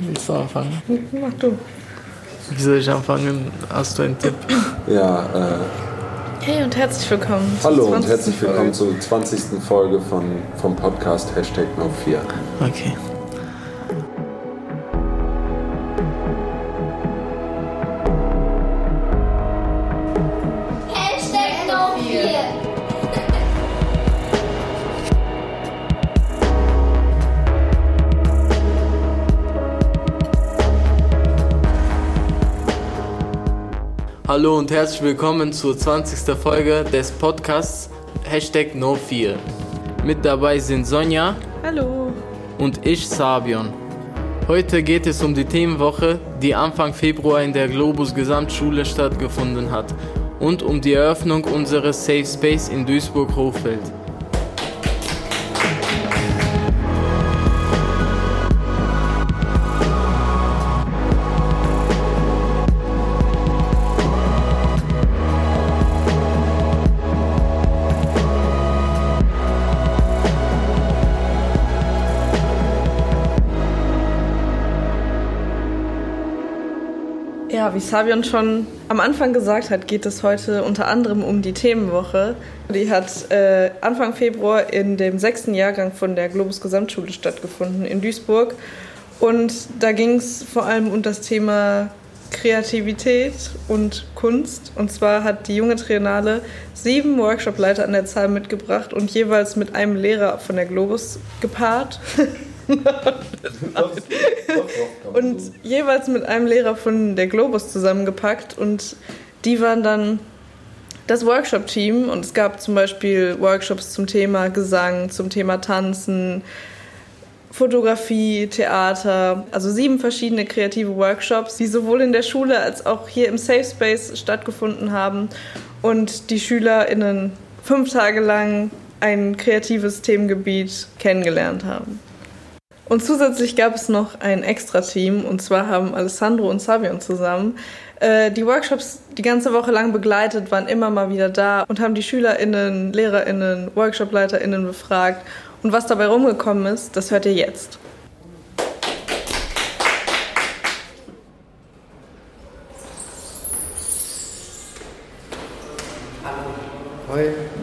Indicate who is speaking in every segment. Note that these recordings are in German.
Speaker 1: Willst du anfangen?
Speaker 2: Mach du.
Speaker 1: Wie soll ich anfangen? Hast du einen Tipp?
Speaker 3: Ja, äh,
Speaker 2: Hey und herzlich willkommen. zur
Speaker 3: hallo und
Speaker 2: 20.
Speaker 3: herzlich willkommen
Speaker 2: Folge.
Speaker 3: zur 20. Folge von, vom Podcast Hashtag No4.
Speaker 1: Okay. Hallo und herzlich willkommen zur 20. Folge des Podcasts Hashtag No4. Mit dabei sind Sonja
Speaker 2: Hallo.
Speaker 1: und ich, Sabion. Heute geht es um die Themenwoche, die Anfang Februar in der Globus Gesamtschule stattgefunden hat und um die Eröffnung unseres Safe Space in Duisburg-Hochfeld.
Speaker 2: Wie Sabion schon am Anfang gesagt hat, geht es heute unter anderem um die Themenwoche. Die hat äh, Anfang Februar in dem sechsten Jahrgang von der Globus Gesamtschule stattgefunden in Duisburg. Und da ging es vor allem um das Thema Kreativität und Kunst. Und zwar hat die junge Triennale sieben Workshopleiter an der Zahl mitgebracht und jeweils mit einem Lehrer von der Globus gepaart. und jeweils mit einem Lehrer von der Globus zusammengepackt und die waren dann das Workshop-Team und es gab zum Beispiel Workshops zum Thema Gesang, zum Thema Tanzen, Fotografie, Theater, also sieben verschiedene kreative Workshops, die sowohl in der Schule als auch hier im Safe Space stattgefunden haben und die SchülerInnen fünf Tage lang ein kreatives Themengebiet kennengelernt haben. Und zusätzlich gab es noch ein Extra-Team und zwar haben Alessandro und Savion zusammen äh, die Workshops die ganze Woche lang begleitet, waren immer mal wieder da und haben die SchülerInnen, LehrerInnen, WorkshopleiterInnen befragt. Und was dabei rumgekommen ist, das hört ihr jetzt.
Speaker 4: Hoi.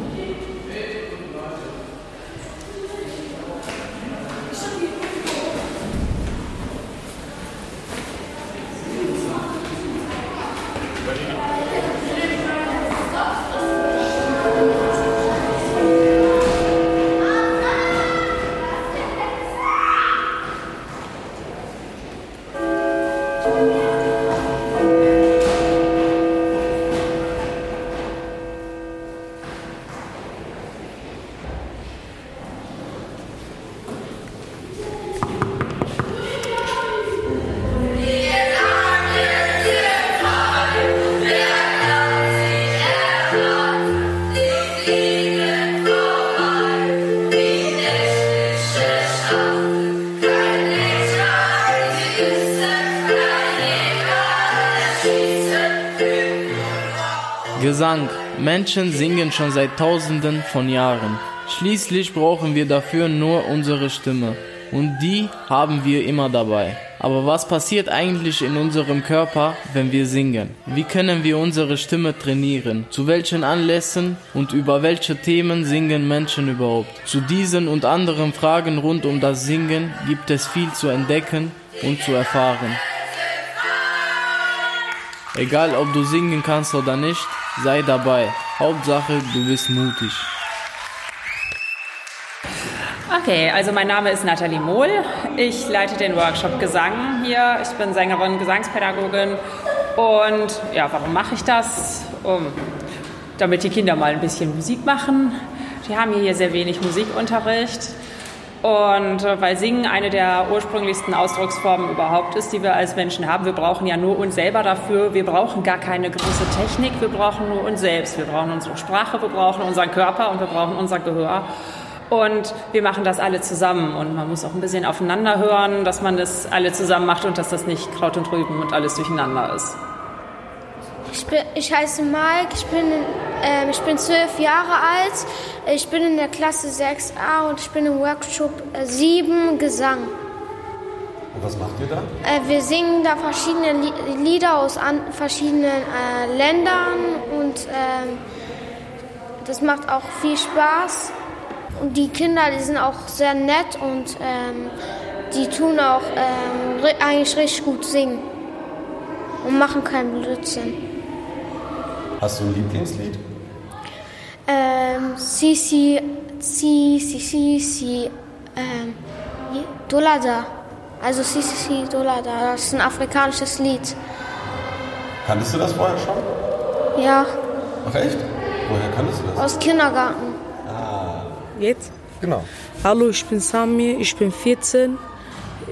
Speaker 1: Menschen singen schon seit Tausenden von Jahren. Schließlich brauchen wir dafür nur unsere Stimme. Und die haben wir immer dabei. Aber was passiert eigentlich in unserem Körper, wenn wir singen? Wie können wir unsere Stimme trainieren? Zu welchen Anlässen und über welche Themen singen Menschen überhaupt? Zu diesen und anderen Fragen rund um das Singen gibt es viel zu entdecken und zu erfahren. Egal ob du singen kannst oder nicht, sei dabei. Hauptsache, du bist mutig.
Speaker 5: Okay, also mein Name ist Nathalie Mohl. Ich leite den Workshop Gesang hier. Ich bin Sängerin, Gesangspädagogin. Und ja, warum mache ich das? Um, damit die Kinder mal ein bisschen Musik machen. Die haben hier sehr wenig Musikunterricht. Und äh, weil Singen eine der ursprünglichsten Ausdrucksformen überhaupt ist, die wir als Menschen haben. Wir brauchen ja nur uns selber dafür. Wir brauchen gar keine große Technik. Wir brauchen nur uns selbst. Wir brauchen unsere Sprache, wir brauchen unseren Körper und wir brauchen unser Gehör. Und wir machen das alle zusammen. Und man muss auch ein bisschen aufeinander hören, dass man das alle zusammen macht und dass das nicht Kraut und Rüben und alles durcheinander ist.
Speaker 6: Ich, bin, ich heiße Mike, ich bin, ähm, ich bin zwölf Jahre alt, ich bin in der Klasse 6a und ich bin im Workshop äh, 7 Gesang.
Speaker 3: Und was macht ihr da?
Speaker 6: Äh, wir singen da verschiedene Li Lieder aus an verschiedenen äh, Ländern und ähm, das macht auch viel Spaß. Und die Kinder, die sind auch sehr nett und ähm, die tun auch ähm, eigentlich richtig gut singen und machen keinen Blödsinn.
Speaker 3: Hast du ein Lieblingslied?
Speaker 6: Ähm, Sisi, Sisi, Sisi, ähm, Dolada. Also Sisi, Dolada. Das ist ein afrikanisches Lied.
Speaker 3: Kanntest du das vorher schon?
Speaker 6: Ja,
Speaker 3: Ach echt? Woher kanntest du das?
Speaker 6: aus Kindergarten.
Speaker 7: Jetzt?
Speaker 3: Genau.
Speaker 7: Hallo, ich bin Samir, ich bin 14.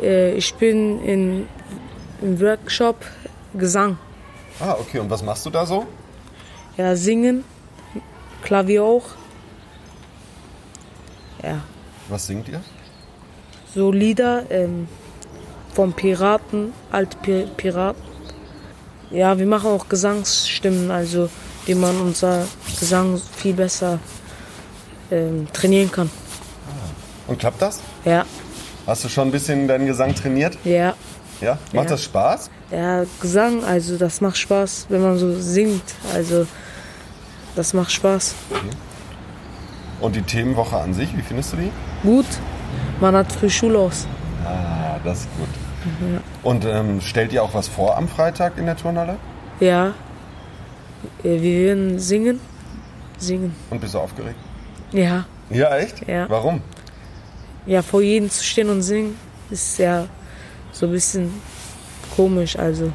Speaker 7: Äh, Ich bin in, im Workshop Gesang.
Speaker 3: Ah, okay. Und was machst du da so?
Speaker 7: Ja, singen, Klavier auch. Ja,
Speaker 3: Was singt ihr?
Speaker 7: so Lieder ähm, vom Piraten, alte Pi- Piraten. Ja, wir machen auch Gesangsstimmen, also wie man unser Gesang viel besser ähm, trainieren kann.
Speaker 3: Und klappt das?
Speaker 7: Ja,
Speaker 3: Hast du schon ein bisschen deinen Gesang trainiert?
Speaker 7: ja.
Speaker 3: Ja? Macht
Speaker 7: Ja.
Speaker 3: das Spaß?
Speaker 7: Ja, Gesang, also das macht Spaß, wenn man so singt. Also das macht Spaß.
Speaker 3: Und die Themenwoche an sich, wie findest du die?
Speaker 7: Gut, man hat früh Schule aus.
Speaker 3: Ah, das ist gut. Und ähm, stellt ihr auch was vor am Freitag in der Turnhalle?
Speaker 7: Ja, Äh, wir werden singen. Singen.
Speaker 3: Und bist du aufgeregt?
Speaker 7: Ja,
Speaker 3: Ja, echt?
Speaker 7: Ja.
Speaker 3: Warum?
Speaker 7: ja, vor jedem zu stehen und singen ist ja so ein bisschen komisch. Also
Speaker 3: Ist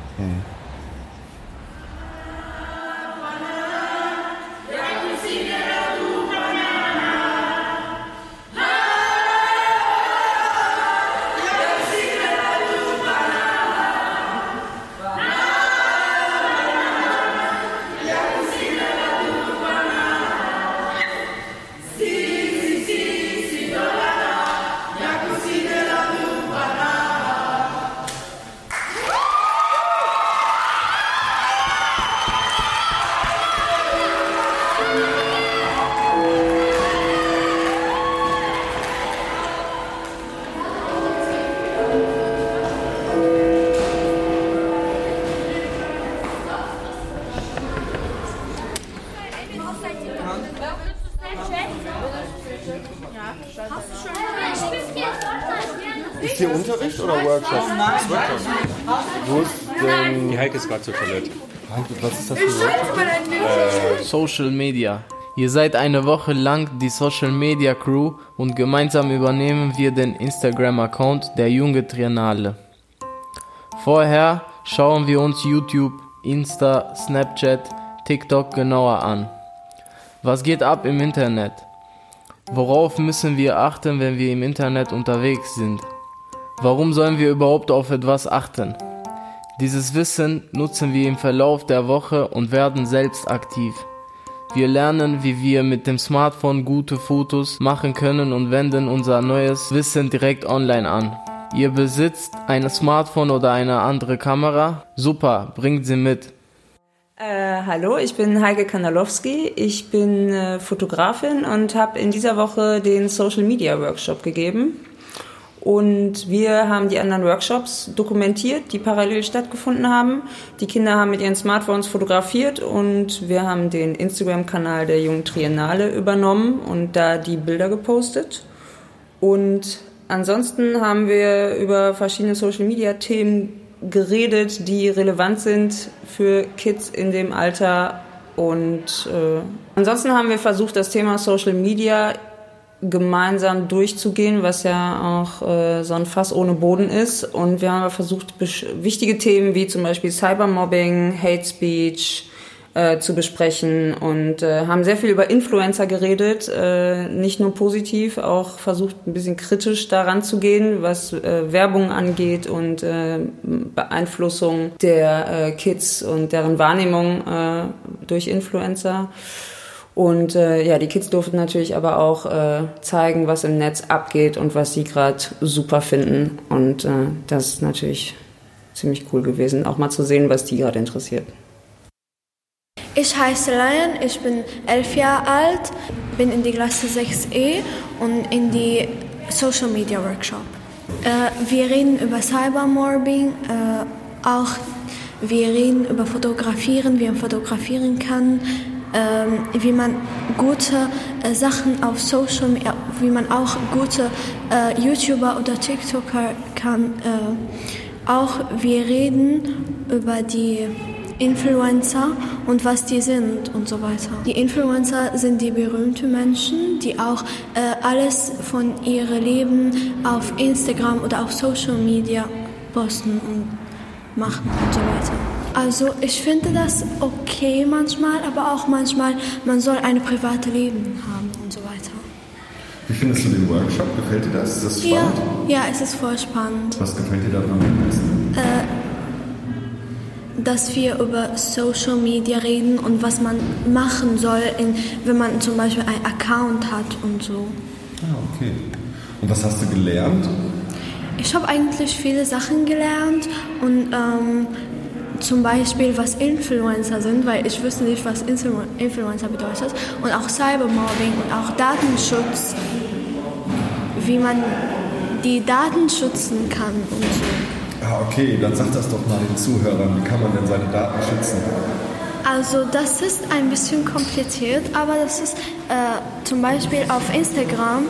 Speaker 3: ist
Speaker 8: gerade zur Toilette.
Speaker 3: Was ist das für ein Workshop?
Speaker 1: Social Media. Ihr seid eine Woche lang die Social Media Crew und gemeinsam übernehmen wir den Instagram-Account der Junge Triennale. Vorher schauen wir uns YouTube, Insta, Snapchat, TikTok genauer an. Was geht ab im Internet? Worauf müssen wir achten, wenn wir im Internet unterwegs sind? Warum sollen wir überhaupt auf etwas achten? Dieses Wissen nutzen wir im Verlauf der Woche und werden selbst aktiv. Wir lernen, wie wir mit dem Smartphone gute Fotos machen können und wenden unser neues Wissen direkt online an. Ihr besitzt ein Smartphone oder eine andere Kamera? Super, bringt sie mit.
Speaker 9: Äh, hallo, ich bin Heike Kanalowski. Ich bin äh, Fotografin und habe in dieser Woche den Social Media Workshop gegeben. Und wir haben die anderen Workshops dokumentiert, die parallel stattgefunden haben. Die Kinder haben mit ihren Smartphones fotografiert und wir haben den Instagram-Kanal der Jungen Triennale übernommen und da die Bilder gepostet. Und ansonsten haben wir über verschiedene Social-Media-Themen geredet, die relevant sind für Kids in dem Alter. Und äh, ansonsten haben wir versucht, das Thema Social Media gemeinsam durchzugehen, was ja auch äh, so ein Fass ohne Boden ist. Und wir haben versucht, wichtige Themen wie zum Beispiel Cybermobbing, Hate Speech äh, zu besprechen und äh, haben sehr viel über Influencer geredet, äh, nicht nur positiv, auch versucht ein bisschen kritisch daran zu gehen, was äh, Werbung angeht und äh, Beeinflussung der äh, Kids und deren Wahrnehmung äh, durch Influencer. Und äh, ja, die Kids durften natürlich aber auch äh, zeigen, was im Netz abgeht und was sie gerade super finden. Und äh, das ist natürlich ziemlich cool gewesen, auch mal zu sehen, was die gerade interessiert.
Speaker 6: Ich heiße Lion, ich bin elf Jahre alt, bin in die Klasse 6e und in die Social Media Workshop.
Speaker 8: Äh, wir reden über Cybermobbing, äh, auch wir reden über Fotografieren, wie man fotografieren kann, ähm, wie man gute äh, Sachen auf Social Media, wie man auch gute äh, YouTuber oder TikToker kann. Äh, auch wir reden über die Influencer und was die sind und so weiter. Die Influencer sind die berühmten Menschen, die auch äh, alles von ihrem Leben auf Instagram oder auf Social Media posten und machen und so weiter. Also ich finde das okay manchmal, aber auch manchmal, man soll ein privates Leben haben und so weiter.
Speaker 3: Wie findest du den Workshop? Gefällt dir das? Ist das spannend?
Speaker 8: Ja, ja es ist voll spannend.
Speaker 3: Was gefällt dir daran am besten?
Speaker 8: Äh, dass wir über Social Media reden und was man machen soll, in, wenn man zum Beispiel einen Account hat und so.
Speaker 3: Ah, okay. Und was hast du gelernt?
Speaker 8: Ich habe eigentlich viele Sachen gelernt und ähm, zum Beispiel, was Influencer sind, weil ich wusste nicht, was Influencer bedeutet. Und auch Cybermobbing und auch Datenschutz, wie man die Daten schützen kann und so.
Speaker 3: Ah, okay, dann sag das doch mal den Zuhörern. Wie kann man denn seine Daten schützen?
Speaker 8: Also das ist ein bisschen kompliziert, aber das ist äh, zum Beispiel auf Instagram.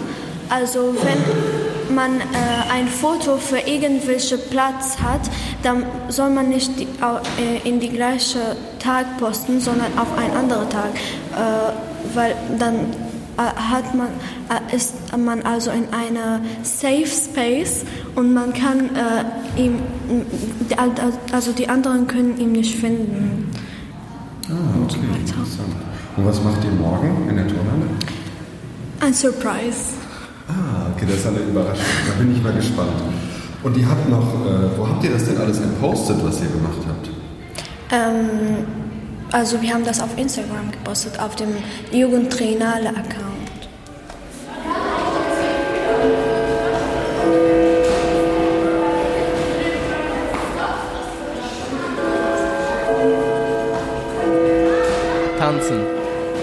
Speaker 8: Also wenn man äh, ein Foto für irgendwelche Platz hat, dann soll man nicht die, äh, in die gleiche Tag posten, sondern auf einen anderen Tag, äh, weil dann äh, hat man, äh, ist man also in einer Safe Space und man kann äh, ihm, also die anderen können ihn nicht finden.
Speaker 3: Ah, okay, interessant. Und was macht ihr morgen in der Turnhalle?
Speaker 8: Ein Surprise.
Speaker 3: Ah, okay, das ist eine Überraschung. Da bin ich mal gespannt. Und ihr habt noch, äh, wo habt ihr das denn alles gepostet, was ihr gemacht habt?
Speaker 8: Ähm, also wir haben das auf Instagram gepostet, auf dem Jugendtrainale-Account.
Speaker 1: Tanzen.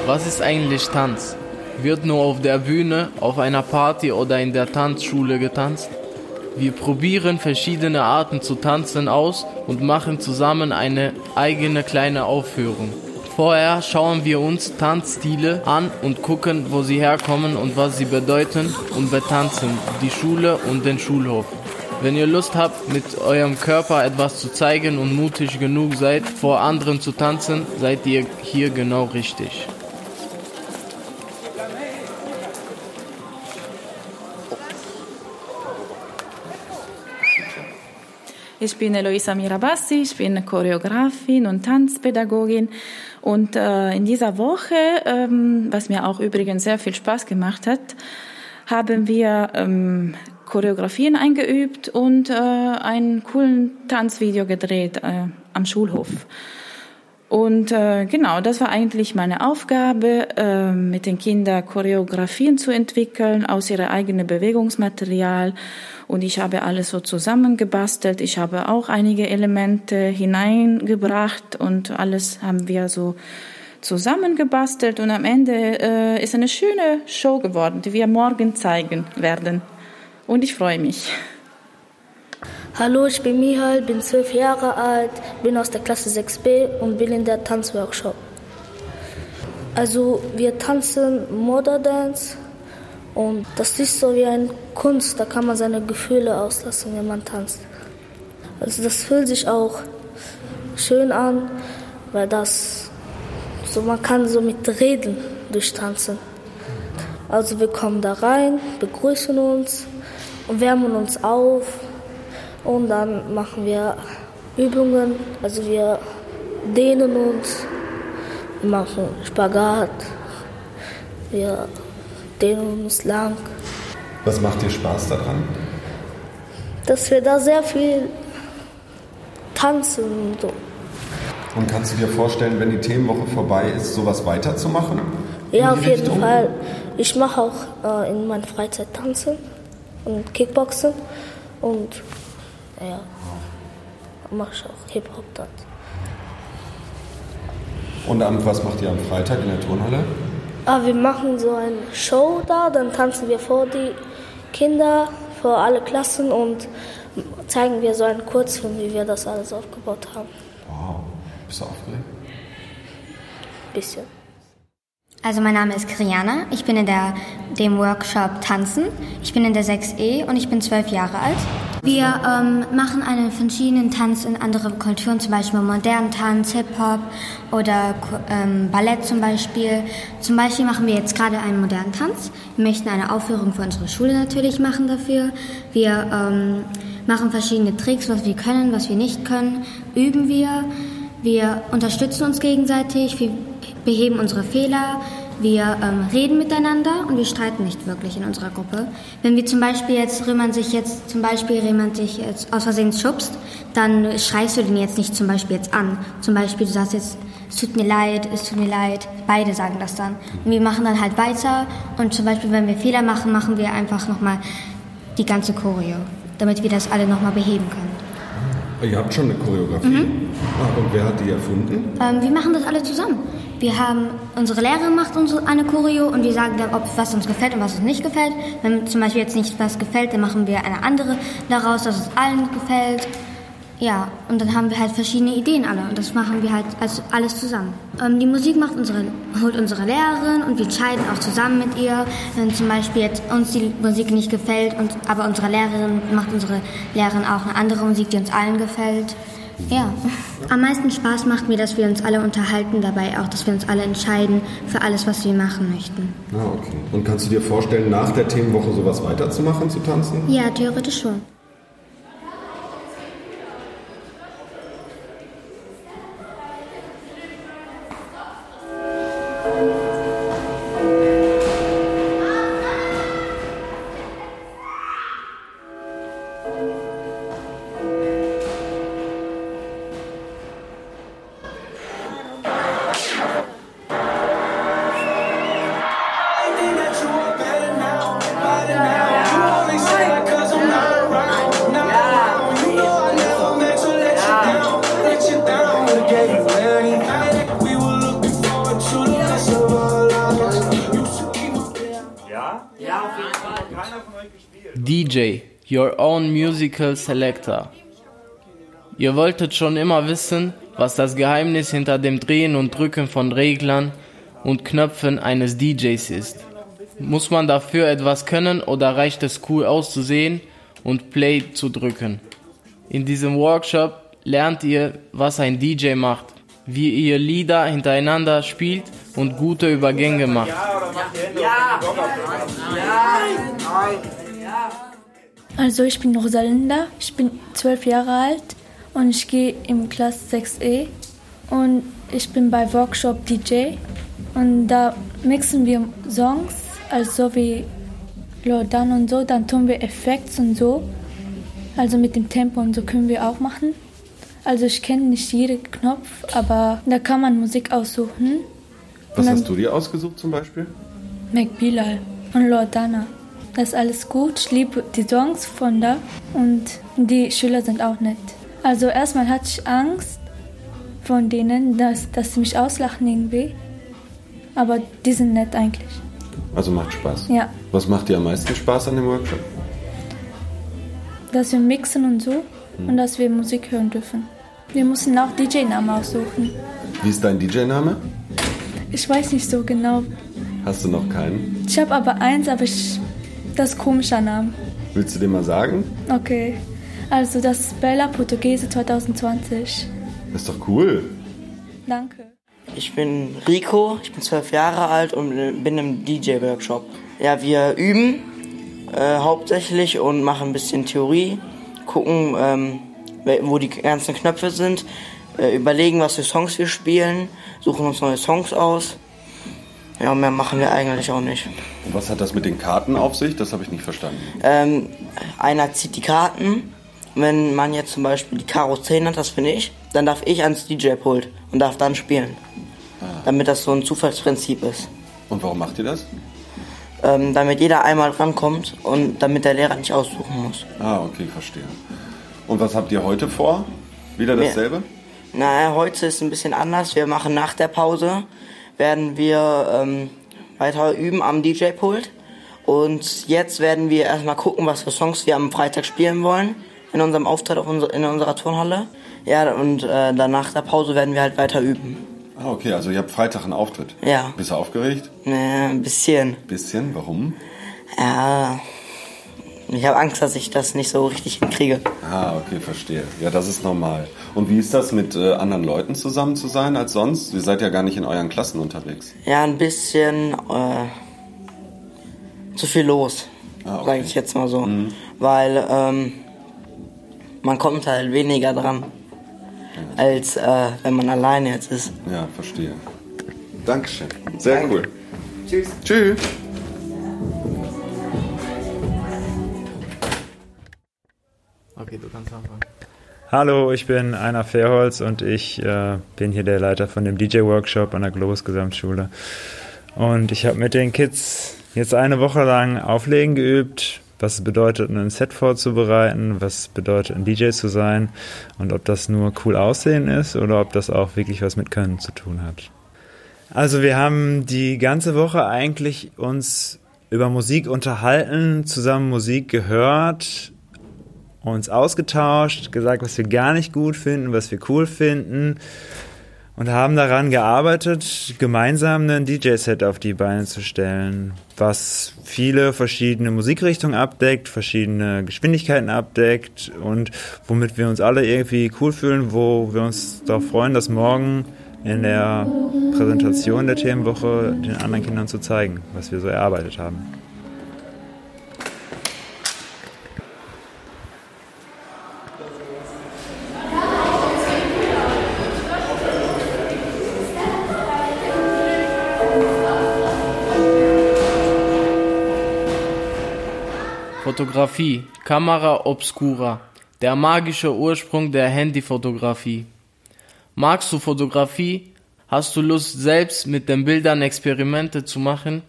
Speaker 1: Was ist eigentlich Tanz? Wird nur auf der Bühne, auf einer Party oder in der Tanzschule getanzt? Wir probieren verschiedene Arten zu tanzen aus und machen zusammen eine eigene kleine Aufführung. Vorher schauen wir uns Tanzstile an und gucken, wo sie herkommen und was sie bedeuten und betanzen die Schule und den Schulhof. Wenn ihr Lust habt, mit eurem Körper etwas zu zeigen und mutig genug seid, vor anderen zu tanzen, seid ihr hier genau richtig.
Speaker 10: Ich bin Eloisa Mirabassi, ich bin Choreografin und Tanzpädagogin. Und äh, in dieser Woche, ähm, was mir auch übrigens sehr viel Spaß gemacht hat, haben wir ähm, Choreografien eingeübt und äh, einen coolen Tanzvideo gedreht äh, am Schulhof. Und äh, genau, das war eigentlich meine Aufgabe, äh, mit den Kindern Choreografien zu entwickeln aus ihrem eigenen Bewegungsmaterial. Und ich habe alles so zusammengebastelt. Ich habe auch einige Elemente hineingebracht und alles haben wir so zusammengebastelt. Und am Ende äh, ist eine schöne Show geworden, die wir morgen zeigen werden. Und ich freue mich.
Speaker 11: Hallo, ich bin Mihal, bin zwölf Jahre alt, bin aus der Klasse 6b und bin in der Tanzworkshop. Also wir tanzen Modern Dance und das ist so wie eine Kunst, da kann man seine Gefühle auslassen, wenn man tanzt. Also das fühlt sich auch schön an, weil das so man kann so mit reden durch Tanzen. Also wir kommen da rein, begrüßen uns und wärmen uns auf und dann machen wir Übungen, also wir dehnen uns, wir machen Spagat, wir dehnen uns lang.
Speaker 3: Was macht dir Spaß daran?
Speaker 11: Dass wir da sehr viel tanzen und so.
Speaker 3: Und kannst du dir vorstellen, wenn die Themenwoche vorbei ist, sowas weiterzumachen?
Speaker 11: Ja, auf jeden Richtung? Fall. Ich mache auch äh, in meiner Freizeit tanzen und Kickboxen und ja, mache ich auch Hip-Hop-Tanz.
Speaker 3: Und am, was macht ihr am Freitag in der Turnhalle?
Speaker 11: Ah, wir machen so eine Show da, dann tanzen wir vor die Kinder vor alle Klassen und zeigen wir so einen Kurzfilm, wie wir das alles aufgebaut haben.
Speaker 3: Wow. Bist du aufgeregt?
Speaker 11: Bisschen.
Speaker 12: Also mein Name ist Kriana, ich bin in der, dem Workshop Tanzen. Ich bin in der 6e und ich bin zwölf Jahre alt. Wir ähm, machen einen verschiedenen Tanz in andere Kulturen, zum Beispiel modernen Tanz, Hip-Hop oder ähm, Ballett zum Beispiel. Zum Beispiel machen wir jetzt gerade einen modernen Tanz. Wir möchten eine Aufführung für unsere Schule natürlich machen dafür. Wir ähm, machen verschiedene Tricks, was wir können, was wir nicht können, üben wir. Wir unterstützen uns gegenseitig, wir beheben unsere Fehler, wir ähm, reden miteinander und wir streiten nicht wirklich in unserer Gruppe. Wenn wir zum Beispiel jetzt, wenn man sich jetzt zum Beispiel jemand dich jetzt aus Versehen schubst, dann schreist du den jetzt nicht zum Beispiel jetzt an. Zum Beispiel du sagst jetzt, es tut mir leid, es tut mir leid. Beide sagen das dann. Und wir machen dann halt weiter und zum Beispiel, wenn wir Fehler machen, machen wir einfach nochmal die ganze Choreo, damit wir das alle nochmal beheben können.
Speaker 3: Ihr habt schon eine Choreografie. Mhm. Ah, und wer hat die erfunden?
Speaker 12: Ähm, wir machen das alle zusammen. Wir haben, unsere Lehrerin macht uns eine Choreo und wir sagen dann, ob was uns gefällt und was uns nicht gefällt. Wenn zum Beispiel jetzt nicht was gefällt, dann machen wir eine andere daraus, dass es allen gefällt. Ja, und dann haben wir halt verschiedene Ideen alle und das machen wir halt also alles zusammen. Ähm, die Musik macht unsere, holt unsere Lehrerin und wir entscheiden auch zusammen mit ihr. Wenn zum Beispiel jetzt uns die Musik nicht gefällt, und, aber unsere Lehrerin macht unsere Lehrerin auch eine andere Musik, die uns allen gefällt. Ja, am meisten Spaß macht mir, dass wir uns alle unterhalten, dabei auch, dass wir uns alle entscheiden für alles, was wir machen möchten.
Speaker 3: Ah, okay. Und kannst du dir vorstellen, nach der Themenwoche sowas weiterzumachen, zu tanzen?
Speaker 12: Ja, theoretisch schon.
Speaker 1: Your Own Musical Selector. Ihr wolltet schon immer wissen, was das Geheimnis hinter dem Drehen und Drücken von Reglern und Knöpfen eines DJs ist. Muss man dafür etwas können oder reicht es cool auszusehen und Play zu drücken? In diesem Workshop lernt ihr, was ein DJ macht, wie ihr Lieder hintereinander spielt und gute Übergänge macht.
Speaker 13: Ja.
Speaker 14: Also ich bin Rosalinda, ich bin zwölf Jahre alt und ich gehe im Klasse 6e und ich bin bei Workshop DJ und da mixen wir Songs, also wie Lodan und so, dann tun wir Effekte und so, also mit dem Tempo und so können wir auch machen. Also ich kenne nicht jeden Knopf, aber da kann man Musik aussuchen.
Speaker 3: Was hast du dir ausgesucht zum Beispiel?
Speaker 14: Mac Bilal und Lordana. Das ist alles gut. Ich liebe die Songs von da und die Schüler sind auch nett. Also erstmal hatte ich Angst von denen, dass, dass sie mich auslachen irgendwie. Aber die sind nett eigentlich.
Speaker 3: Also macht Spaß.
Speaker 14: Ja.
Speaker 3: Was macht dir am meisten Spaß an dem Workshop?
Speaker 14: Dass wir mixen und so hm. und dass wir Musik hören dürfen. Wir mussten auch DJ-Namen aussuchen.
Speaker 3: Wie ist dein DJ-Name?
Speaker 14: Ich weiß nicht so genau.
Speaker 3: Hast du noch keinen?
Speaker 14: Ich habe aber eins, aber ich, das ist komischer Name.
Speaker 3: Willst du den mal sagen?
Speaker 14: Okay. Also das ist Bella Portugiese 2020.
Speaker 3: Das ist doch cool.
Speaker 14: Danke.
Speaker 13: Ich bin Rico, ich bin zwölf Jahre alt und bin im DJ-Workshop. Ja, wir üben äh, hauptsächlich und machen ein bisschen Theorie, gucken, ähm, wo die ganzen Knöpfe sind, äh, überlegen, was für Songs wir spielen, suchen uns neue Songs aus. Ja, mehr machen wir eigentlich auch nicht.
Speaker 3: Und was hat das mit den Karten auf sich? Das habe ich nicht verstanden.
Speaker 13: Ähm, einer zieht die Karten. Wenn man jetzt zum Beispiel die Karo 10 hat, das bin ich, dann darf ich ans DJ-Pult und darf dann spielen. Ah. Damit das so ein Zufallsprinzip ist.
Speaker 3: Und warum macht ihr das?
Speaker 13: Ähm, damit jeder einmal rankommt und damit der Lehrer nicht aussuchen muss.
Speaker 3: Ah, okay, verstehe. Und was habt ihr heute vor? Wieder dasselbe?
Speaker 13: naja, heute ist ein bisschen anders. Wir machen nach der Pause werden wir ähm, weiter üben am DJ-Pult
Speaker 15: Und jetzt werden wir erstmal gucken, was für Songs wir am Freitag spielen wollen in unserem Auftritt auf unser, in unserer Turnhalle. Ja, und äh, danach der Pause werden wir halt weiter üben.
Speaker 3: Ah, okay, also ihr habt Freitag einen Auftritt.
Speaker 15: Ja.
Speaker 3: Bist du aufgeregt?
Speaker 15: Ne, ein bisschen.
Speaker 3: Bisschen, warum?
Speaker 15: Ja, ich habe Angst, dass ich das nicht so richtig hinkriege.
Speaker 3: Ah, okay, verstehe. Ja, das ist normal. Und wie ist das mit äh, anderen Leuten zusammen zu sein als sonst? Ihr seid ja gar nicht in euren Klassen unterwegs.
Speaker 15: Ja, ein bisschen äh, zu viel los,
Speaker 3: Ah, okay.
Speaker 15: sage ich jetzt mal so. Weil ähm, man kommt halt weniger dran, als äh, wenn man alleine jetzt ist.
Speaker 3: Ja, verstehe. Dankeschön. Sehr
Speaker 15: Danke.
Speaker 3: cool.
Speaker 15: Tschüss.
Speaker 3: Tschüss.
Speaker 1: Okay, du kannst anfangen.
Speaker 16: Hallo, ich bin Einer Fairholz und ich äh, bin hier der Leiter von dem DJ-Workshop an der Globus Gesamtschule. Und ich habe mit den Kids jetzt eine Woche lang Auflegen geübt, was es bedeutet, ein Set vorzubereiten, was es bedeutet, ein DJ zu sein und ob das nur cool aussehen ist oder ob das auch wirklich was mit Können zu tun hat. Also wir haben die ganze Woche eigentlich uns über Musik unterhalten, zusammen Musik gehört, uns ausgetauscht, gesagt, was wir gar nicht gut finden, was wir cool finden und haben daran gearbeitet, gemeinsam ein DJ-Set auf die Beine zu stellen, was viele verschiedene Musikrichtungen abdeckt, verschiedene Geschwindigkeiten abdeckt und womit wir uns alle irgendwie cool fühlen, wo wir uns darauf freuen, das morgen in der Präsentation der Themenwoche den anderen Kindern zu zeigen, was wir so erarbeitet haben.
Speaker 1: Fotografie, Kamera obscura, der magische Ursprung der Handyfotografie. Magst du Fotografie? Hast du Lust, selbst mit den Bildern Experimente zu machen?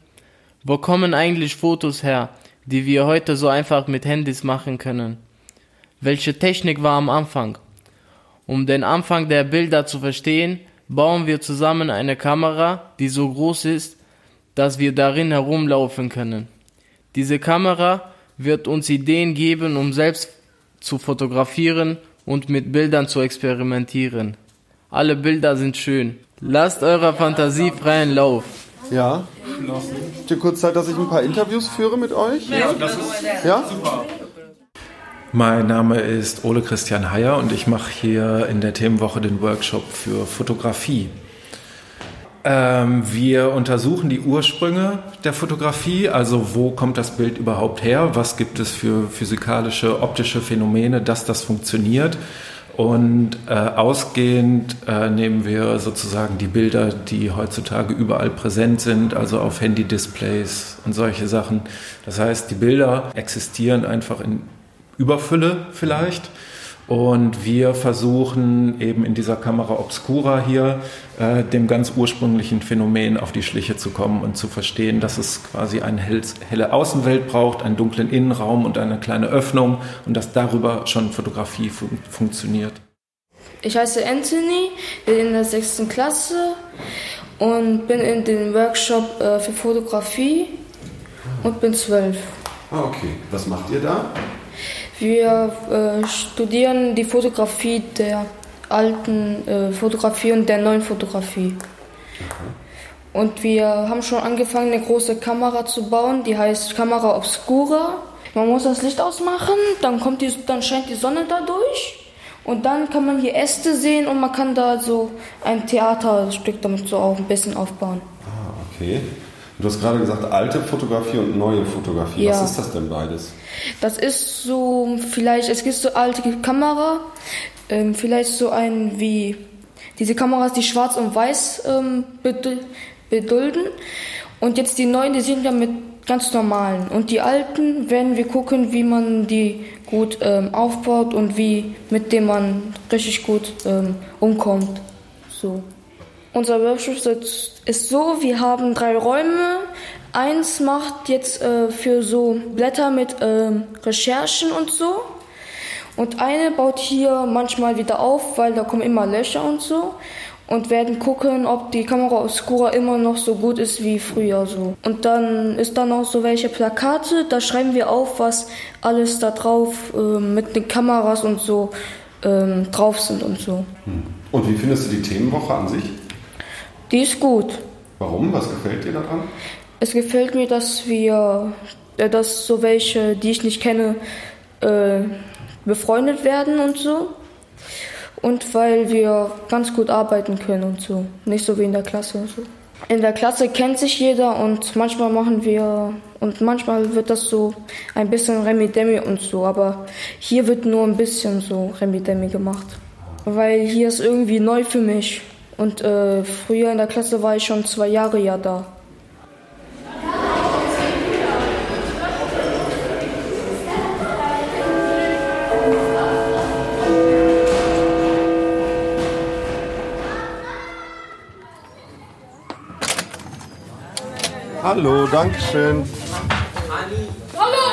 Speaker 1: Wo kommen eigentlich Fotos her, die wir heute so einfach mit Handys machen können? Welche Technik war am Anfang? Um den Anfang der Bilder zu verstehen, bauen wir zusammen eine Kamera, die so groß ist, dass wir darin herumlaufen können. Diese Kamera wird uns Ideen geben, um selbst zu fotografieren und mit Bildern zu experimentieren. Alle Bilder sind schön. Lasst eurer Fantasie freien Lauf.
Speaker 3: Ja? Habt ihr kurz Zeit, dass ich ein paar Interviews führe mit euch?
Speaker 17: Ja, das ist
Speaker 3: Ja?
Speaker 17: super. Mein Name ist Ole Christian Heyer und ich mache hier in der Themenwoche den Workshop für Fotografie. Ähm, wir untersuchen die Ursprünge der Fotografie, also wo kommt das Bild überhaupt her, was gibt es für physikalische, optische Phänomene, dass das funktioniert. Und äh, ausgehend äh, nehmen wir sozusagen die Bilder, die heutzutage überall präsent sind, also auf Handy-Displays und solche Sachen. Das heißt, die Bilder existieren einfach in Überfülle vielleicht. Und wir versuchen eben in dieser Kamera Obscura hier äh, dem ganz ursprünglichen Phänomen auf die Schliche zu kommen und zu verstehen, dass es quasi eine hell, helle Außenwelt braucht, einen dunklen Innenraum und eine kleine Öffnung und dass darüber schon Fotografie fun funktioniert.
Speaker 18: Ich heiße Anthony, bin in der sechsten Klasse und bin in dem Workshop äh, für Fotografie und bin zwölf.
Speaker 3: Ah, okay. Was macht ihr da?
Speaker 18: Wir äh, studieren die Fotografie der alten äh, Fotografie und der neuen Fotografie. Und wir haben schon angefangen, eine große Kamera zu bauen, die heißt Kamera Obscura. Man muss das Licht ausmachen, dann, kommt die, dann scheint die Sonne da durch. Und dann kann man hier Äste sehen und man kann da so ein Theaterstück damit so auch ein bisschen aufbauen.
Speaker 3: Ah, okay. Du hast gerade gesagt, alte Fotografie und neue Fotografie.
Speaker 18: Ja.
Speaker 3: Was ist das denn beides?
Speaker 18: Das ist so vielleicht, es gibt so alte Kamera, ähm, vielleicht so ein wie diese Kameras, die schwarz und weiß ähm, bedul- bedulden. Und jetzt die neuen, die sind ja mit ganz normalen. Und die alten werden wir gucken, wie man die gut ähm, aufbaut und wie mit dem man richtig gut ähm, umkommt. So. Unser Workshop ist- so, wir haben drei Räume. Eins macht jetzt äh, für so Blätter mit ähm, Recherchen und so. Und eine baut hier manchmal wieder auf, weil da kommen immer Löcher und so. und werden gucken, ob die Kamera Oscura immer noch so gut ist wie früher so. Und dann ist da noch so welche Plakate, da schreiben wir auf, was alles da drauf äh, mit den Kameras und so ähm, drauf sind und so.
Speaker 3: Und wie findest du die Themenwoche an sich?
Speaker 18: Die ist gut.
Speaker 3: Warum? Was gefällt dir daran?
Speaker 18: Es gefällt mir, dass wir, äh, dass so welche, die ich nicht kenne, äh, befreundet werden und so. Und weil wir ganz gut arbeiten können und so. Nicht so wie in der Klasse und so. In der Klasse kennt sich jeder und manchmal machen wir und manchmal wird das so ein bisschen Remi-Demi und so, aber hier wird nur ein bisschen so Remi-Demi gemacht. Weil hier ist irgendwie neu für mich und äh, früher in der Klasse war ich schon zwei Jahre ja da.
Speaker 3: Hallo, danke schön.
Speaker 19: Hallo?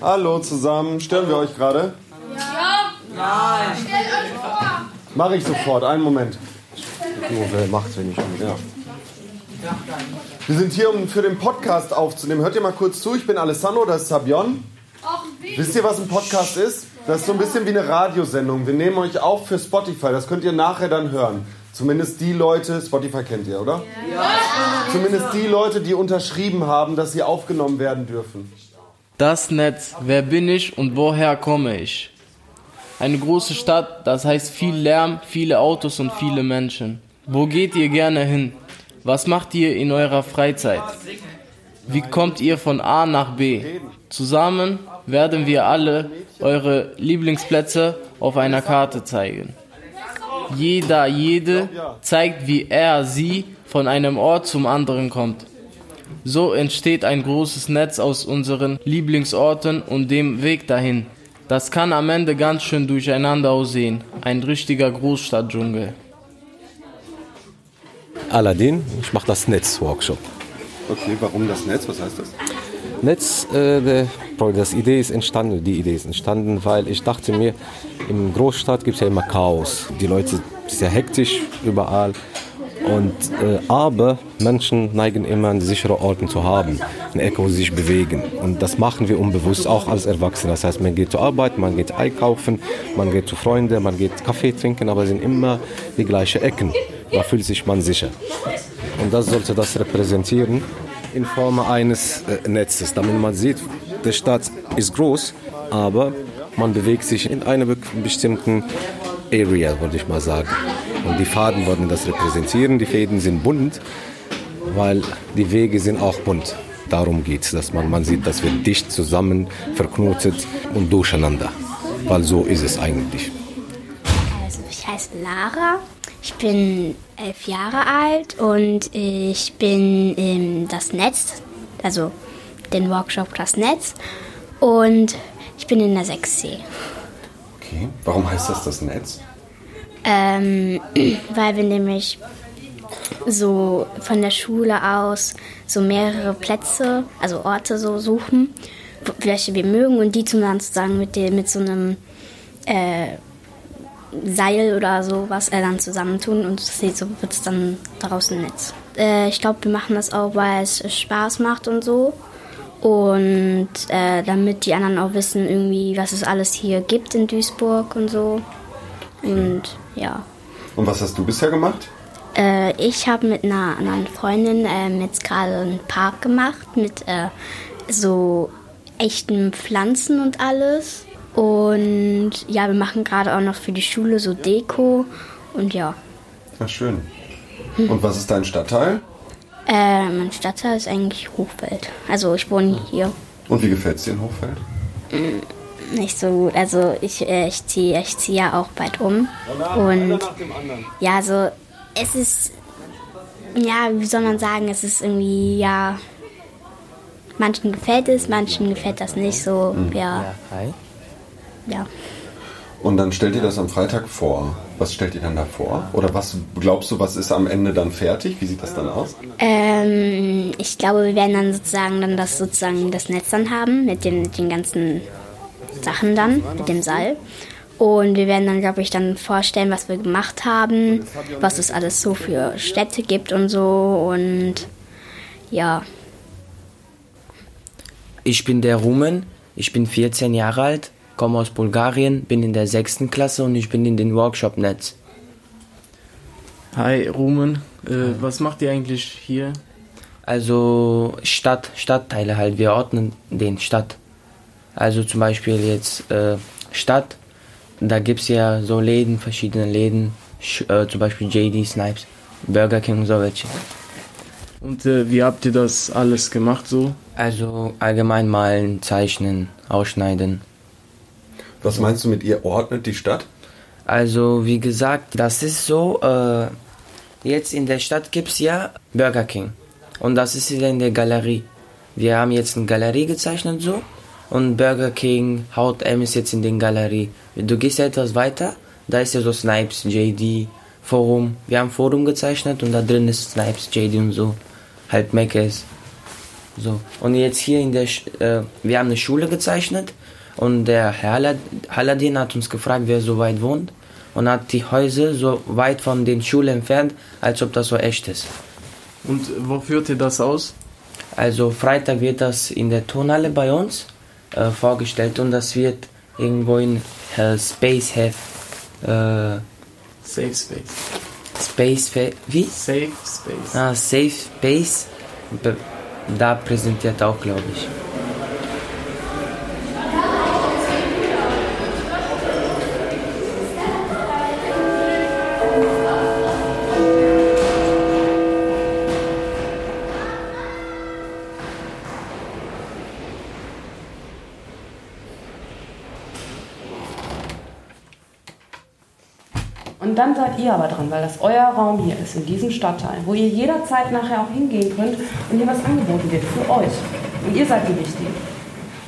Speaker 3: Hallo zusammen. Stören wir euch gerade?
Speaker 19: Nein. Stellt euch vor.
Speaker 3: Mache ich sofort. Einen Moment.
Speaker 20: Nur wer macht's, wenn ich
Speaker 3: Ja. Wir sind hier, um für den Podcast aufzunehmen. Hört ihr mal kurz zu. Ich bin Alessandro, das ist Sabion. Wisst ihr, was ein Podcast ist? Das ist so ein bisschen wie eine Radiosendung. Wir nehmen euch auf für Spotify. Das könnt ihr nachher dann hören. Zumindest die Leute, Spotify kennt ihr, oder? Ja. Zumindest die Leute, die unterschrieben haben, dass sie aufgenommen werden dürfen.
Speaker 1: Das Netz, wer bin ich und woher komme ich? Eine große Stadt, das heißt viel Lärm, viele Autos und viele Menschen. Wo geht ihr gerne hin? Was macht ihr in eurer Freizeit? Wie kommt ihr von A nach B? Zusammen werden wir alle eure Lieblingsplätze auf einer Karte zeigen. Jeder, jede zeigt, wie er, sie von einem Ort zum anderen kommt. So entsteht ein großes Netz aus unseren Lieblingsorten und dem Weg dahin. Das kann am Ende ganz schön durcheinander aussehen. Ein richtiger Großstadtdschungel.
Speaker 20: Aladdin, ich mache das Netz-Workshop.
Speaker 3: Okay, warum das Netz? Was heißt das?
Speaker 20: Netz, äh, das Idee ist entstanden, die Idee ist entstanden, weil ich dachte mir, im Großstadt gibt es ja immer Chaos. Die Leute sind sehr hektisch überall. Und, äh, aber Menschen neigen immer an sichere Orte zu haben, eine Ecke, wo sie sich bewegen. Und das machen wir unbewusst auch als Erwachsene. Das heißt, man geht zur Arbeit, man geht einkaufen, man geht zu Freunden, man geht Kaffee trinken, aber es sind immer die gleichen Ecken. Da fühlt sich man sicher. Und das sollte das repräsentieren in Form eines äh, Netzes, damit man sieht, die Stadt ist groß, aber man bewegt sich in einer bestimmten Area, würde ich mal sagen. Und die Faden wollen das repräsentieren. Die Fäden sind bunt, weil die Wege sind auch bunt. Darum geht es, dass man, man sieht, dass wir dicht zusammen, verknotet und durcheinander. Weil so ist es eigentlich.
Speaker 21: Also ich heiße Lara, ich bin elf Jahre alt und ich bin in das Netz, also den Workshop Das Netz und ich bin in der 6C.
Speaker 3: Okay, warum heißt das das Netz?
Speaker 21: Ähm, weil wir nämlich so von der Schule aus so mehrere Plätze, also Orte so suchen, welche wir mögen und die zum dann sozusagen mit, dem, mit so einem äh, Seil oder so was äh, dann zusammentun und so wird es dann daraus ein Netz. Äh, ich glaube, wir machen das auch, weil es Spaß macht und so. Und äh, damit die anderen auch wissen, irgendwie, was es alles hier gibt in Duisburg und so. Und ja.
Speaker 3: Und was hast du bisher gemacht?
Speaker 21: Äh, ich habe mit einer anderen Freundin äh, jetzt gerade einen Park gemacht mit äh, so echten Pflanzen und alles. Und ja, wir machen gerade auch noch für die Schule so Deko und ja.
Speaker 3: Ach, schön. Und was ist dein Stadtteil?
Speaker 21: Äh, mein Stadtteil ist eigentlich Hochfeld. Also ich wohne hier.
Speaker 3: Und wie gefällt es dir in Hochfeld?
Speaker 21: Mm, nicht so gut. Also ich, äh, ich ziehe ich zieh ja auch bald um. Und ja, so es ist, ja, wie soll man sagen, es ist irgendwie, ja, manchen gefällt es, manchen gefällt das nicht so,
Speaker 3: Mhm.
Speaker 21: ja. Ja.
Speaker 3: Und dann stellt ihr das am Freitag vor. Was stellt ihr dann da vor? Oder was glaubst du, was ist am Ende dann fertig? Wie sieht das dann aus?
Speaker 21: Ähm, ich glaube, wir werden dann sozusagen dann das sozusagen das Netz dann haben mit den, mit den ganzen Sachen dann, mit dem Seil. Und wir werden dann, glaube ich, dann vorstellen, was wir gemacht haben, was es alles so für Städte gibt und so. Und ja.
Speaker 15: Ich bin der Rumen, ich bin 14 Jahre alt, komme aus Bulgarien, bin in der sechsten Klasse und ich bin in den Workshop-Netz.
Speaker 1: Hi Rumen, äh, was macht ihr eigentlich hier?
Speaker 15: Also Stadt, Stadtteile halt, wir ordnen den Stadt. Also zum Beispiel jetzt äh, Stadt, da gibt es ja so Läden, verschiedene Läden, äh, zum Beispiel JD Snipes, Burger King und so welche.
Speaker 1: Und äh, wie habt ihr das alles gemacht so?
Speaker 15: Also allgemein malen, zeichnen, ausschneiden.
Speaker 3: Was meinst du mit ihr ordnet die Stadt?
Speaker 15: Also wie gesagt, das ist so, äh, jetzt in der Stadt gibt es ja Burger King und das ist wieder in der Galerie. Wir haben jetzt eine Galerie gezeichnet so und Burger King, H&M ist jetzt in der Galerie. Du gehst etwas weiter, da ist ja so Snipes, JD, Forum. Wir haben Forum gezeichnet und da drin ist Snipes, JD und so. Halt Meckes. So. Und jetzt hier in der, äh, wir haben eine Schule gezeichnet und der Herr Haladin hat uns gefragt, wer so weit wohnt und hat die Häuser so weit von den Schulen entfernt, als ob das so echt ist.
Speaker 1: Und wo führt ihr das aus?
Speaker 15: Also Freitag wird das in der Turnhalle bei uns äh, vorgestellt und das wird irgendwo in äh, Space Have. Äh,
Speaker 1: Safe Space.
Speaker 15: Space, wie?
Speaker 1: Safe Space.
Speaker 15: Ah, Safe Space. Da präsentiert auch, glaube ich.
Speaker 20: Und dann seid ihr aber dran, weil das euer Raum hier ist, in diesem Stadtteil, wo ihr jederzeit nachher auch hingehen könnt und hier was angeboten wird für euch. Und ihr seid die Wichtigen.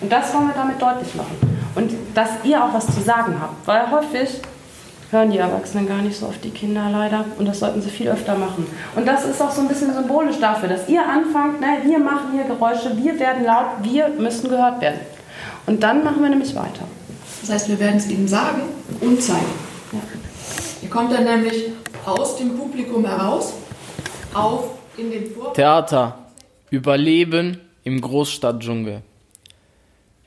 Speaker 20: Und das wollen wir damit deutlich machen. Und dass ihr auch was zu sagen habt, weil häufig hören die Erwachsenen gar nicht so auf die Kinder leider und das sollten sie viel öfter machen. Und das ist auch so ein bisschen symbolisch dafür, dass ihr anfangt, ne, wir machen hier Geräusche, wir werden laut, wir müssen gehört werden. Und dann machen wir nämlich weiter.
Speaker 22: Das heißt, wir werden es ihnen sagen und zeigen. Kommt dann nämlich aus dem Publikum heraus, auf in den Vor
Speaker 1: Theater. Überleben im Großstadtdschungel.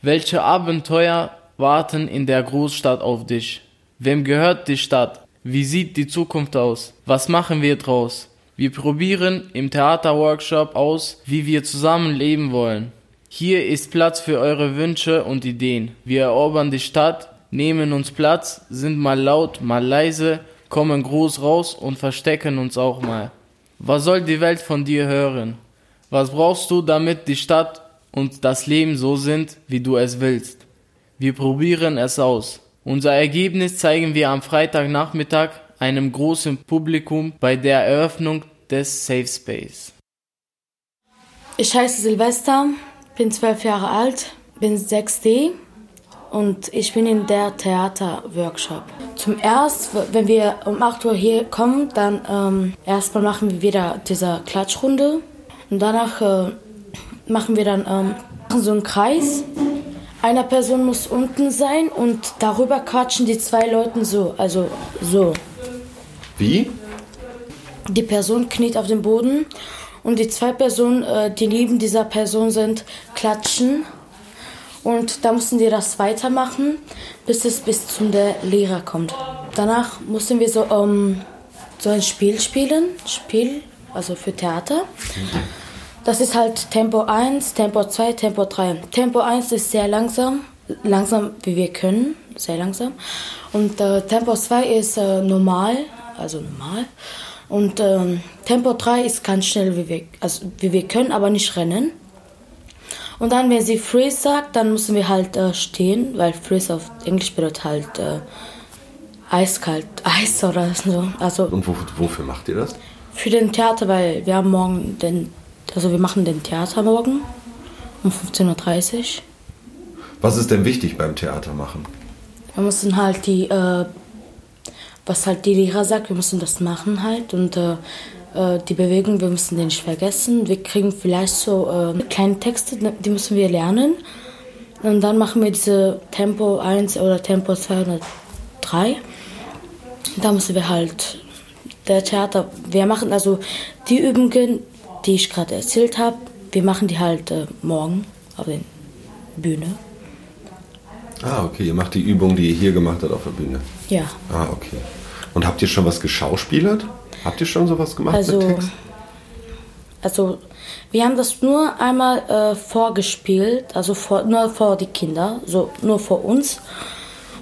Speaker 1: Welche Abenteuer warten in der Großstadt auf dich? Wem gehört die Stadt? Wie sieht die Zukunft aus? Was machen wir draus? Wir probieren im Theaterworkshop aus, wie wir zusammen leben wollen. Hier ist Platz für eure Wünsche und Ideen. Wir erobern die Stadt, nehmen uns Platz, sind mal laut, mal leise, kommen groß raus und verstecken uns auch mal. Was soll die Welt von dir hören? Was brauchst du, damit die Stadt und das Leben so sind, wie du es willst? Wir probieren es aus. Unser Ergebnis zeigen wir am Freitagnachmittag einem großen Publikum bei der Eröffnung des Safe Space.
Speaker 23: Ich heiße Silvester, bin zwölf Jahre alt, bin 6D und ich bin in der Theaterworkshop. Zum erst, wenn wir um 8 Uhr hier kommen, dann ähm, erstmal machen wir wieder diese Klatschrunde und danach äh, machen wir dann ähm, so einen Kreis. Einer Person muss unten sein und darüber quatschen die zwei Leute so, also so.
Speaker 3: Wie?
Speaker 23: Die Person kniet auf dem Boden und die zwei Personen, äh, die neben dieser Person sind, klatschen. Und da mussten wir das weitermachen, bis es bis zum der Lehrer kommt. Danach mussten wir so, ähm, so ein Spiel spielen, Spiel, also für Theater. Das ist halt Tempo 1, Tempo 2, Tempo 3. Tempo 1 ist sehr langsam, langsam wie wir können, sehr langsam. Und äh, Tempo 2 ist äh, normal, also normal. Und ähm, Tempo 3 ist ganz schnell, wie wir, also wie wir können, aber nicht rennen. Und dann, wenn sie Freeze sagt, dann müssen wir halt äh, stehen, weil Freeze auf Englisch bedeutet halt äh, eiskalt, Eis oder so. Also
Speaker 3: Und wo, wofür macht ihr das?
Speaker 23: für den Theater, weil wir haben morgen den, also wir machen den Theater morgen um 15.30 Uhr.
Speaker 3: Was ist denn wichtig beim Theater machen?
Speaker 23: Wir müssen halt die, äh, was halt die Lehrer sagt, wir müssen das machen halt und äh, die Bewegung, wir müssen den nicht vergessen. Wir kriegen vielleicht so äh, kleine Texte, die müssen wir lernen. Und dann machen wir diese Tempo 1 oder Tempo 2 oder drei. Da müssen wir halt der Theater, wir machen also die Übungen, die ich gerade erzählt habe, wir machen die halt äh, morgen auf der Bühne.
Speaker 3: Ah, okay. Ihr macht die Übung, die ihr hier gemacht habt auf der Bühne.
Speaker 23: Ja.
Speaker 3: Ah, okay. Und habt ihr schon was geschauspielert? Habt ihr schon sowas gemacht
Speaker 23: Also,
Speaker 3: mit Text?
Speaker 23: also wir haben das nur einmal äh, vorgespielt, also vor, nur vor die Kinder, so nur vor uns.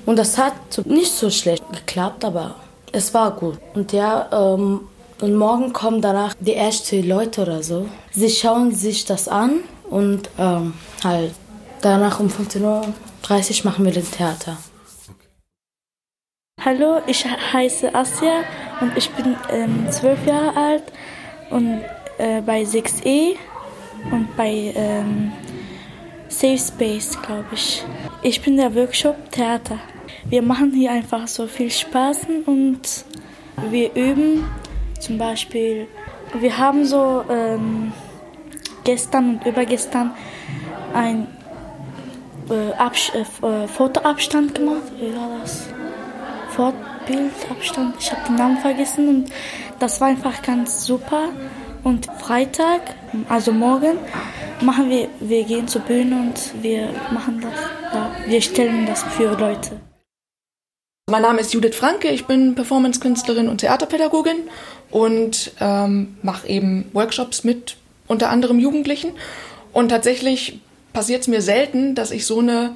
Speaker 23: Und das hat nicht so schlecht geklappt, aber es war gut. Und ja, ähm, und morgen kommen danach die ersten Leute oder so. Sie schauen sich das an und ähm, halt danach um 15.30 Uhr machen wir das Theater.
Speaker 24: Hallo, ich heiße Asja und ich bin ähm, zwölf Jahre alt und äh, bei 6e und bei ähm, Safe Space, glaube ich. Ich bin der Workshop Theater. Wir machen hier einfach so viel Spaß und wir üben zum Beispiel. Wir haben so ähm, gestern und übergestern ein äh, Absch äh, Fotoabstand gemacht. Wie war das? Fortbildabstand. Ich habe den Namen vergessen und das war einfach ganz super. Und Freitag, also morgen, machen wir, wir gehen zur Bühne und wir machen das, ja, wir stellen das für Leute.
Speaker 22: Mein Name ist Judith Franke, ich bin Performance-Künstlerin und Theaterpädagogin und ähm, mache eben Workshops mit unter anderem Jugendlichen. Und tatsächlich passiert es mir selten, dass ich so eine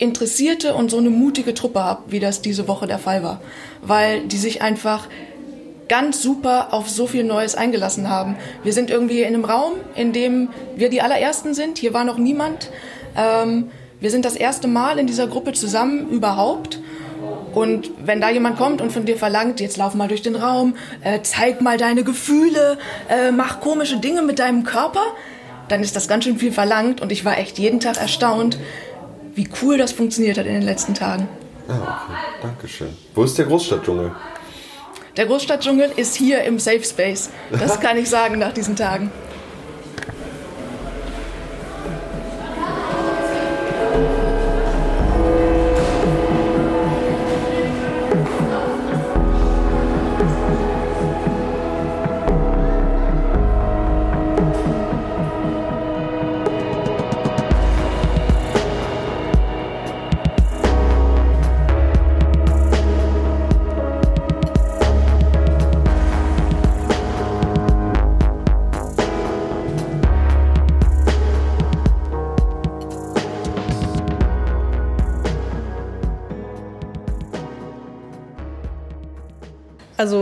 Speaker 22: interessierte und so eine mutige Truppe habe, wie das diese Woche der Fall war. Weil die sich einfach ganz super auf so viel Neues eingelassen haben. Wir sind irgendwie in einem Raum, in dem wir die allerersten sind. Hier war noch niemand. Ähm, wir sind das erste Mal in dieser Gruppe zusammen überhaupt. Und wenn da jemand kommt und von dir verlangt, jetzt lauf mal durch den Raum, äh, zeig mal deine Gefühle, äh, mach komische Dinge mit deinem Körper, dann ist das ganz schön viel verlangt. Und ich war echt jeden Tag erstaunt, wie cool das funktioniert hat in den letzten Tagen.
Speaker 3: Ah, okay. Dankeschön. Wo ist der Großstadtdschungel?
Speaker 22: Der Großstadtdschungel ist hier im Safe Space. Das kann ich sagen nach diesen Tagen.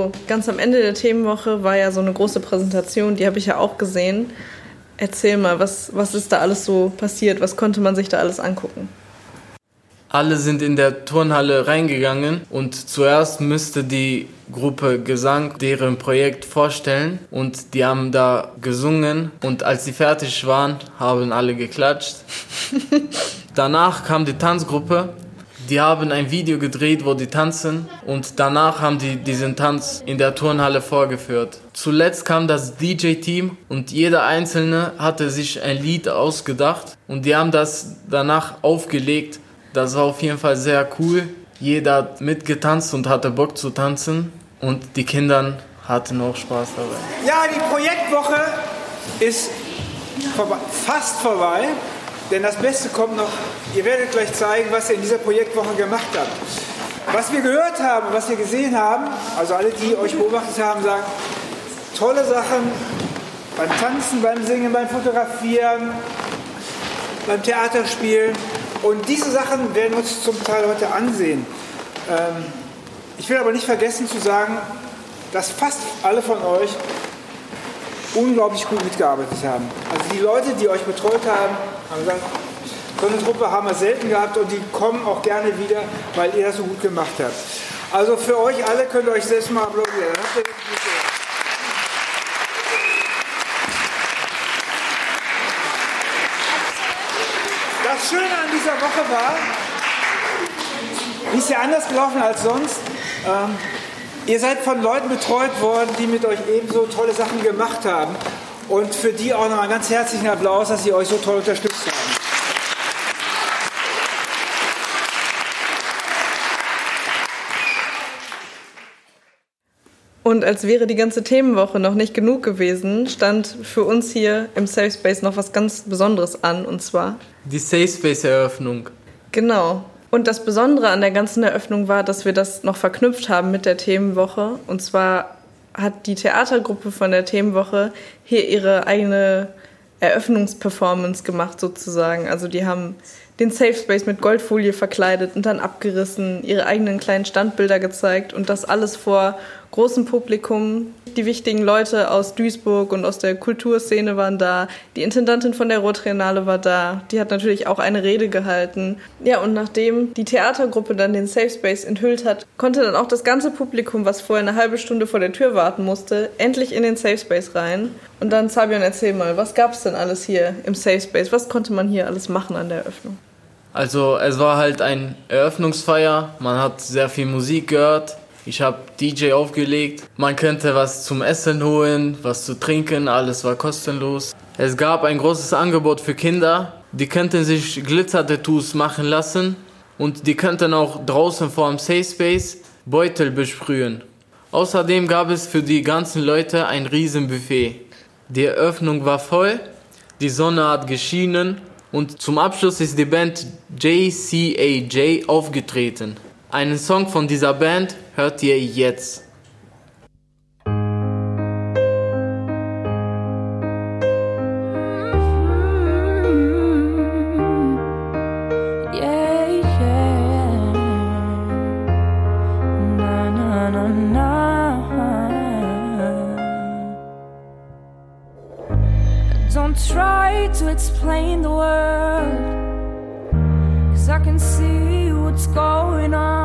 Speaker 2: Also ganz am Ende der Themenwoche war ja so eine große Präsentation, die habe ich ja auch gesehen. Erzähl mal, was, was ist da alles so passiert? Was konnte man sich da alles angucken?
Speaker 1: Alle sind in der Turnhalle reingegangen und zuerst müsste die Gruppe Gesang deren Projekt vorstellen und die haben da gesungen und als sie fertig waren, haben alle geklatscht. Danach kam die Tanzgruppe die haben ein Video gedreht, wo die tanzen und danach haben die diesen Tanz in der Turnhalle vorgeführt. Zuletzt kam das DJ-Team und jeder Einzelne hatte sich ein Lied ausgedacht und die haben das danach aufgelegt. Das war auf jeden Fall sehr cool. Jeder hat mitgetanzt und hatte Bock zu tanzen und die Kinder hatten auch Spaß dabei.
Speaker 25: Ja, die Projektwoche ist vorbei, fast vorbei. Denn das Beste kommt noch. Ihr werdet gleich zeigen, was ihr in dieser Projektwoche gemacht habt. Was wir gehört haben, was wir gesehen haben, also alle, die euch beobachtet haben, sagen, tolle Sachen beim Tanzen, beim Singen, beim Fotografieren, beim Theaterspielen. Und diese Sachen werden wir uns zum Teil heute ansehen. Ähm, ich will aber nicht vergessen zu sagen, dass fast alle von euch unglaublich gut mitgearbeitet haben. Also die Leute, die euch betreut haben, so eine Truppe haben wir selten gehabt und die kommen auch gerne wieder, weil ihr das so gut gemacht habt. Also für euch alle könnt ihr euch selbst mal applaudieren. Das Schöne an dieser Woche war, die ist ja anders gelaufen als sonst. Ähm, Ihr seid von Leuten betreut worden, die mit euch ebenso tolle Sachen gemacht haben. Und für die auch noch einen ganz herzlichen Applaus, dass sie euch so toll unterstützt haben.
Speaker 2: Und als wäre die ganze Themenwoche noch nicht genug gewesen, stand für uns hier im Safe Space noch was ganz Besonderes an, und zwar
Speaker 1: die Safe Space Eröffnung.
Speaker 2: Genau. Und das Besondere an der ganzen Eröffnung war, dass wir das noch verknüpft haben mit der Themenwoche. Und zwar hat die Theatergruppe von der Themenwoche hier ihre eigene Eröffnungsperformance gemacht sozusagen. Also die haben den Safe Space mit Goldfolie verkleidet und dann abgerissen, ihre eigenen kleinen Standbilder gezeigt und das alles vor großem Publikum. Die wichtigen Leute aus Duisburg und aus der Kulturszene waren da. Die Intendantin von der Rotriennale war da. Die hat natürlich auch eine Rede gehalten. Ja, und nachdem die Theatergruppe dann den Safe Space enthüllt hat, konnte dann auch das ganze Publikum, was vorher eine halbe Stunde vor der Tür warten musste, endlich in den Safe Space rein. Und dann, Sabian, erzähl mal, was gab es denn alles hier im Safe Space? Was konnte man hier alles machen an der Eröffnung?
Speaker 1: Also es war halt ein Eröffnungsfeier, man hat sehr viel Musik gehört, ich habe DJ aufgelegt, man könnte was zum Essen holen, was zu trinken, alles war kostenlos. Es gab ein großes Angebot für Kinder, die könnten sich Glitzer-Tattoos machen lassen und die könnten auch draußen vor dem Safe Space Beutel besprühen. Außerdem gab es für die ganzen Leute ein Riesenbuffet. Die Eröffnung war voll, die Sonne hat geschienen und zum Abschluss ist die Band JCAJ aufgetreten. Einen Song von dieser Band hört ihr jetzt.
Speaker 26: explain the world. Cause I can see what's going on.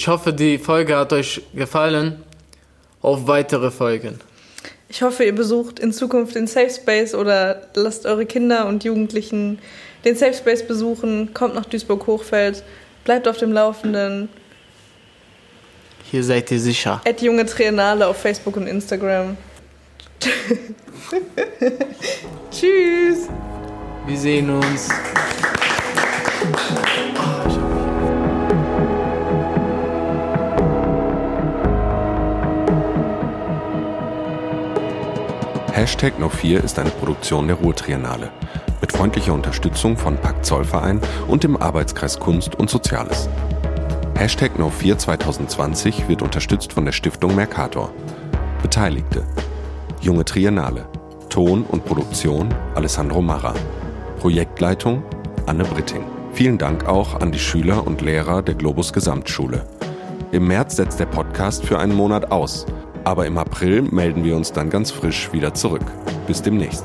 Speaker 1: Ich hoffe, die Folge hat euch gefallen. Auf weitere Folgen.
Speaker 2: Ich hoffe, ihr besucht in Zukunft den Safe Space oder lasst eure Kinder und Jugendlichen den Safe Space besuchen. Kommt nach Duisburg-Hochfeld, bleibt auf dem Laufenden.
Speaker 1: Hier seid ihr sicher.
Speaker 2: At junge Triennale auf Facebook und Instagram. Tschüss.
Speaker 1: Wir sehen uns.
Speaker 27: Hashtag No4 ist eine Produktion der Ruhrtriennale mit freundlicher Unterstützung von Pakt Zollverein und dem Arbeitskreis Kunst und Soziales. Hashtag No4 2020 wird unterstützt von der Stiftung Mercator. Beteiligte Junge Triennale Ton und Produktion Alessandro Marra Projektleitung
Speaker 3: Anne Britting. Vielen Dank auch an die Schüler und Lehrer der Globus Gesamtschule. Im März setzt der Podcast für einen Monat aus, aber im April melden wir uns dann ganz frisch wieder zurück. Bis demnächst.